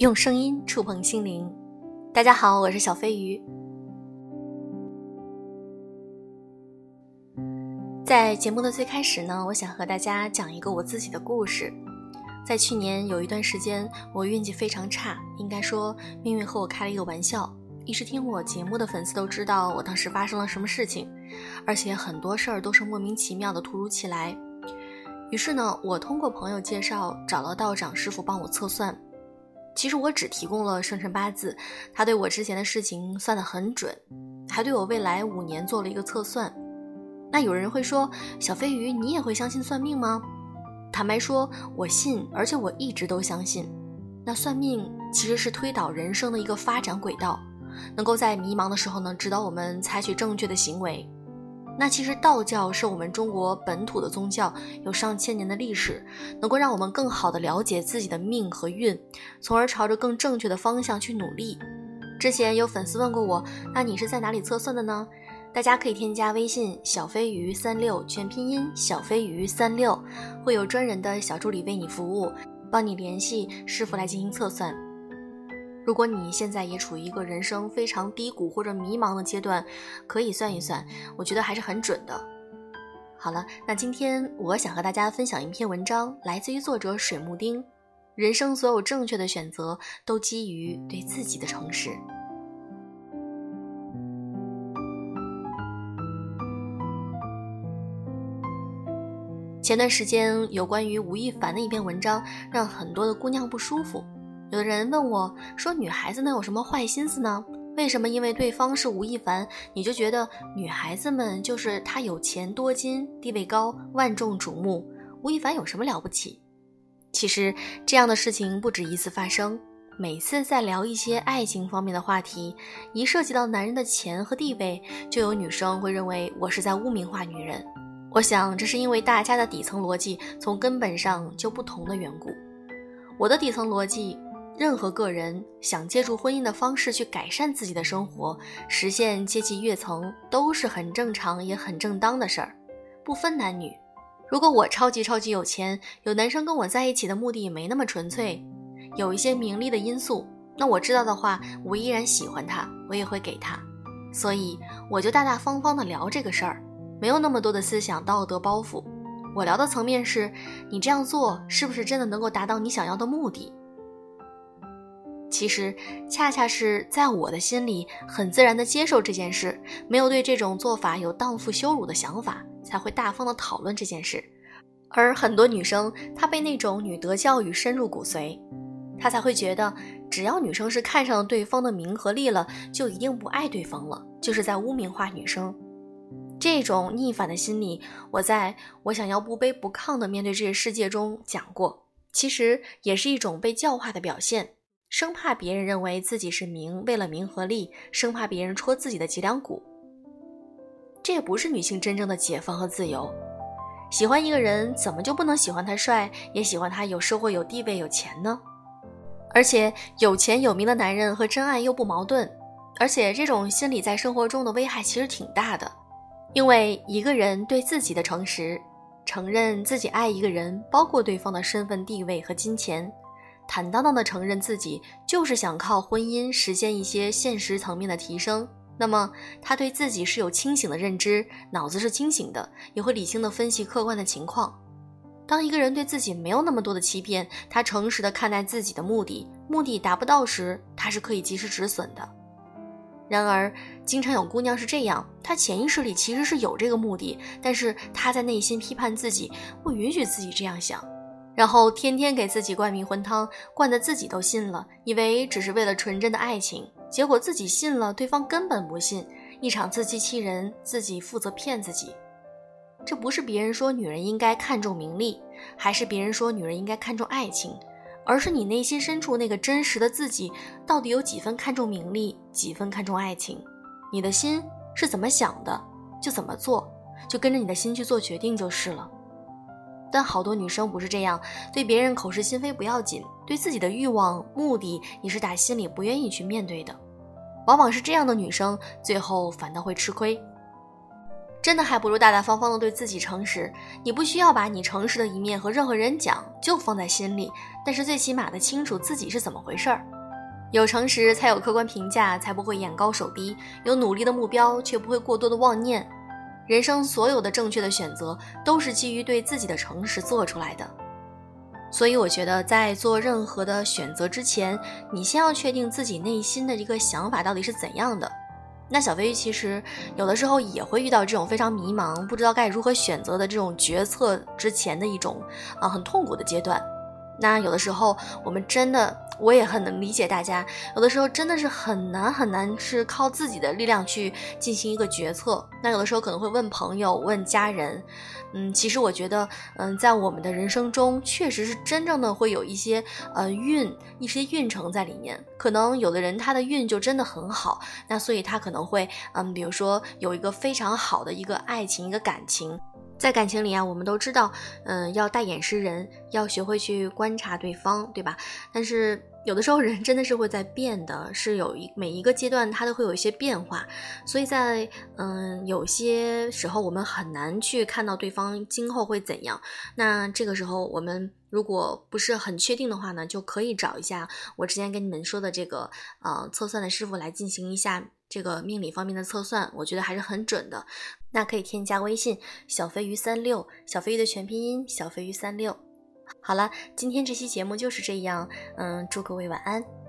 用声音触碰心灵。大家好，我是小飞鱼。在节目的最开始呢，我想和大家讲一个我自己的故事。在去年有一段时间，我运气非常差，应该说命运和我开了一个玩笑。一直听我节目的粉丝都知道我当时发生了什么事情，而且很多事儿都是莫名其妙的突如其来。于是呢，我通过朋友介绍找了道长师傅帮我测算。其实我只提供了生辰八字，他对我之前的事情算得很准，还对我未来五年做了一个测算。那有人会说，小飞鱼，你也会相信算命吗？坦白说，我信，而且我一直都相信。那算命其实是推导人生的一个发展轨道，能够在迷茫的时候呢，指导我们采取正确的行为。那其实道教是我们中国本土的宗教，有上千年的历史，能够让我们更好的了解自己的命和运，从而朝着更正确的方向去努力。之前有粉丝问过我，那你是在哪里测算的呢？大家可以添加微信小飞鱼三六，全拼音小飞鱼三六，会有专人的小助理为你服务，帮你联系师傅来进行测算。如果你现在也处于一个人生非常低谷或者迷茫的阶段，可以算一算，我觉得还是很准的。好了，那今天我想和大家分享一篇文章，来自于作者水木丁。人生所有正确的选择，都基于对自己的诚实。前段时间有关于吴亦凡的一篇文章，让很多的姑娘不舒服。有的人问我说：“女孩子能有什么坏心思呢？为什么因为对方是吴亦凡，你就觉得女孩子们就是他有钱多金、地位高、万众瞩目？吴亦凡有什么了不起？”其实这样的事情不止一次发生。每次在聊一些爱情方面的话题，一涉及到男人的钱和地位，就有女生会认为我是在污名化女人。我想这是因为大家的底层逻辑从根本上就不同的缘故。我的底层逻辑。任何个人想借助婚姻的方式去改善自己的生活，实现阶级跃层，都是很正常也很正当的事儿，不分男女。如果我超级超级有钱，有男生跟我在一起的目的没那么纯粹，有一些名利的因素，那我知道的话，我依然喜欢他，我也会给他。所以我就大大方方的聊这个事儿，没有那么多的思想道德包袱。我聊的层面是，你这样做是不是真的能够达到你想要的目的？其实，恰恰是在我的心里很自然的接受这件事，没有对这种做法有荡妇羞辱的想法，才会大方的讨论这件事。而很多女生，她被那种女德教育深入骨髓，她才会觉得，只要女生是看上了对方的名和利了，就一定不爱对方了，就是在污名化女生。这种逆反的心理，我在我想要不卑不亢的面对这个世界中讲过，其实也是一种被教化的表现。生怕别人认为自己是名，为了名和利，生怕别人戳自己的脊梁骨。这也不是女性真正的解放和自由。喜欢一个人，怎么就不能喜欢他帅，也喜欢他有社会、有地位、有钱呢？而且有钱有名的男人和真爱又不矛盾。而且这种心理在生活中的危害其实挺大的，因为一个人对自己的诚实，承认自己爱一个人，包括对方的身份地位和金钱。坦荡荡地承认自己就是想靠婚姻实现一些现实层面的提升，那么他对自己是有清醒的认知，脑子是清醒的，也会理性的分析客观的情况。当一个人对自己没有那么多的欺骗，他诚实的看待自己的目的，目的达不到时，他是可以及时止损的。然而，经常有姑娘是这样，她潜意识里其实是有这个目的，但是她在内心批判自己，不允许自己这样想。然后天天给自己灌迷魂汤，灌得自己都信了，以为只是为了纯真的爱情，结果自己信了，对方根本不信，一场自欺欺人，自己负责骗自己。这不是别人说女人应该看重名利，还是别人说女人应该看重爱情，而是你内心深处那个真实的自己，到底有几分看重名利，几分看重爱情？你的心是怎么想的，就怎么做，就跟着你的心去做决定就是了。但好多女生不是这样，对别人口是心非不要紧，对自己的欲望、目的也是打心里不愿意去面对的。往往是这样的女生，最后反倒会吃亏。真的还不如大大方方的对自己诚实。你不需要把你诚实的一面和任何人讲，就放在心里，但是最起码的清楚自己是怎么回事儿。有诚实，才有客观评价，才不会眼高手低；有努力的目标，却不会过多的妄念。人生所有的正确的选择，都是基于对自己的诚实做出来的。所以，我觉得在做任何的选择之前，你先要确定自己内心的一个想法到底是怎样的。那小飞鱼其实有的时候也会遇到这种非常迷茫，不知道该如何选择的这种决策之前的一种啊很痛苦的阶段。那有的时候，我们真的，我也很能理解大家。有的时候真的是很难很难，是靠自己的力量去进行一个决策。那有的时候可能会问朋友、问家人。嗯，其实我觉得，嗯，在我们的人生中，确实是真正的会有一些呃运，一些运程在里面。可能有的人他的运就真的很好，那所以他可能会，嗯，比如说有一个非常好的一个爱情、一个感情。在感情里啊，我们都知道，嗯，要大眼识人，要学会去观察对方，对吧？但是有的时候人真的是会在变的，是有一每一个阶段它都会有一些变化，所以在嗯有些时候我们很难去看到对方今后会怎样。那这个时候我们如果不是很确定的话呢，就可以找一下我之前跟你们说的这个呃测算的师傅来进行一下这个命理方面的测算，我觉得还是很准的。那可以添加微信小飞鱼三六，小飞鱼的全拼音小飞鱼三六。好了，今天这期节目就是这样，嗯，祝各位晚安。